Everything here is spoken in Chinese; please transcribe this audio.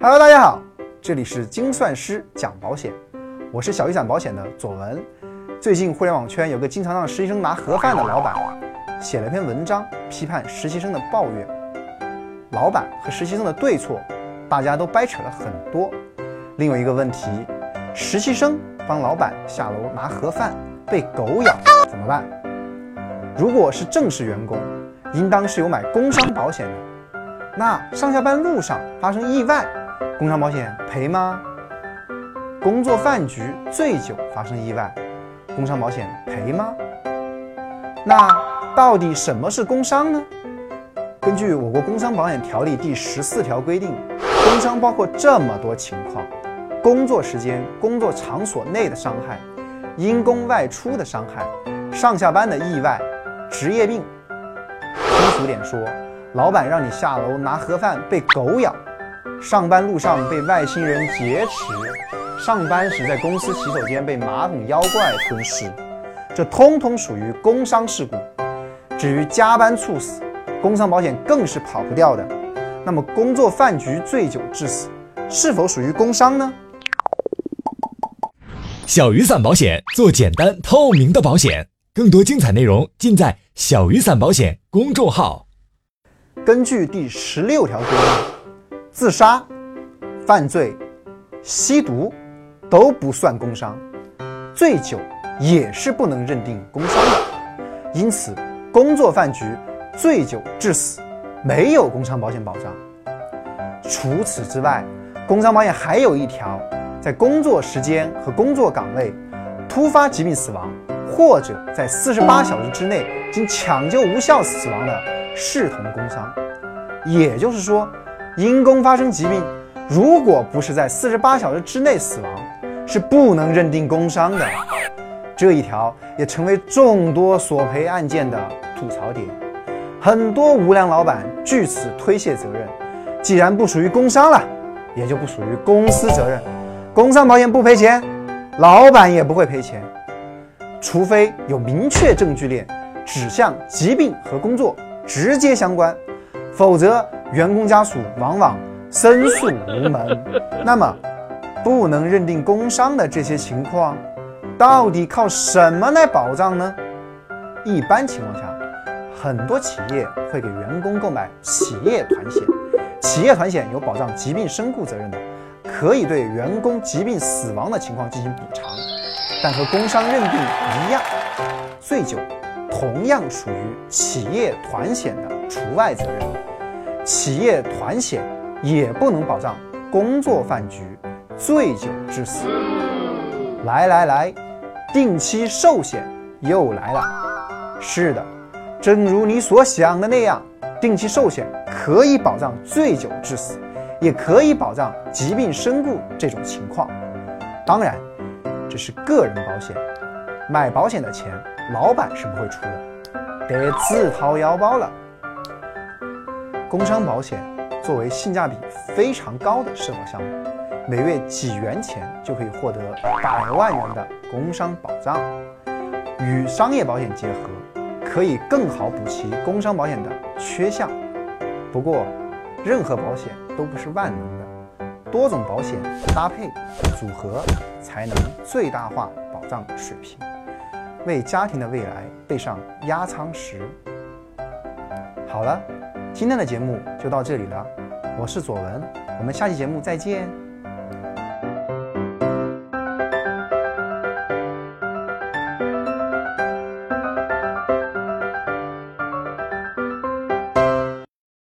Hello，大家好，这里是精算师讲保险，我是小雨伞保险的左文。最近互联网圈有个经常让实习生拿盒饭的老板，写了篇文章批判实习生的抱怨。老板和实习生的对错，大家都掰扯了很多。另有一个问题，实习生帮老板下楼拿盒饭被狗咬怎么办？如果是正式员工，应当是有买工伤保险的。那上下班路上发生意外，工伤保险赔吗？工作饭局醉酒发生意外，工伤保险赔吗？那到底什么是工伤呢？根据我国工伤保险条例第十四条规定，工伤包括这么多情况：工作时间、工作场所内的伤害，因公外出的伤害，上下班的意外，职业病。通俗点说，老板让你下楼拿盒饭被狗咬，上班路上被外星人劫持，上班时在公司洗手间被马桶妖怪吞噬，这通通属于工伤事故。至于加班猝死，工伤保险更是跑不掉的。那么，工作饭局醉酒致死，是否属于工伤呢？小雨伞保险做简单透明的保险，更多精彩内容尽在小雨伞保险公众号。根据第十六条规定，自杀、犯罪、吸毒都不算工伤，醉酒也是不能认定工伤的。因此，工作饭局醉酒致死没有工伤保险保障。除此之外，工伤保险还有一条，在工作时间和工作岗位突发疾病死亡，或者在四十八小时之内经抢救无效死亡的，视同工伤。也就是说，因公发生疾病，如果不是在四十八小时之内死亡，是不能认定工伤的。这一条也成为众多索赔案件的吐槽点，很多无良老板据此推卸责任。既然不属于工伤了，也就不属于公司责任。工伤保险不赔钱，老板也不会赔钱，除非有明确证据链指向疾病和工作直接相关，否则员工家属往往申诉无门。那么，不能认定工伤的这些情况，到底靠什么来保障呢？一般情况下，很多企业会给员工购买企业团险。企业团险有保障疾病身故责任的，可以对员工疾病死亡的情况进行补偿，但和工伤认定一样，醉酒同样属于企业团险的除外责任。企业团险也不能保障工作饭局醉酒致死。来来来，定期寿险又来了。是的，正如你所想的那样。定期寿险可以保障醉酒致死，也可以保障疾病身故这种情况。当然，这是个人保险，买保险的钱老板是不会出的，得自掏腰包了。工伤保险作为性价比非常高的社保项目，每月几元钱就可以获得百万元的工伤保障，与商业保险结合。可以更好补齐工伤保险的缺项。不过，任何保险都不是万能的，多种保险搭配组合才能最大化保障水平，为家庭的未来备上压舱石。好了，今天的节目就到这里了，我是左文，我们下期节目再见。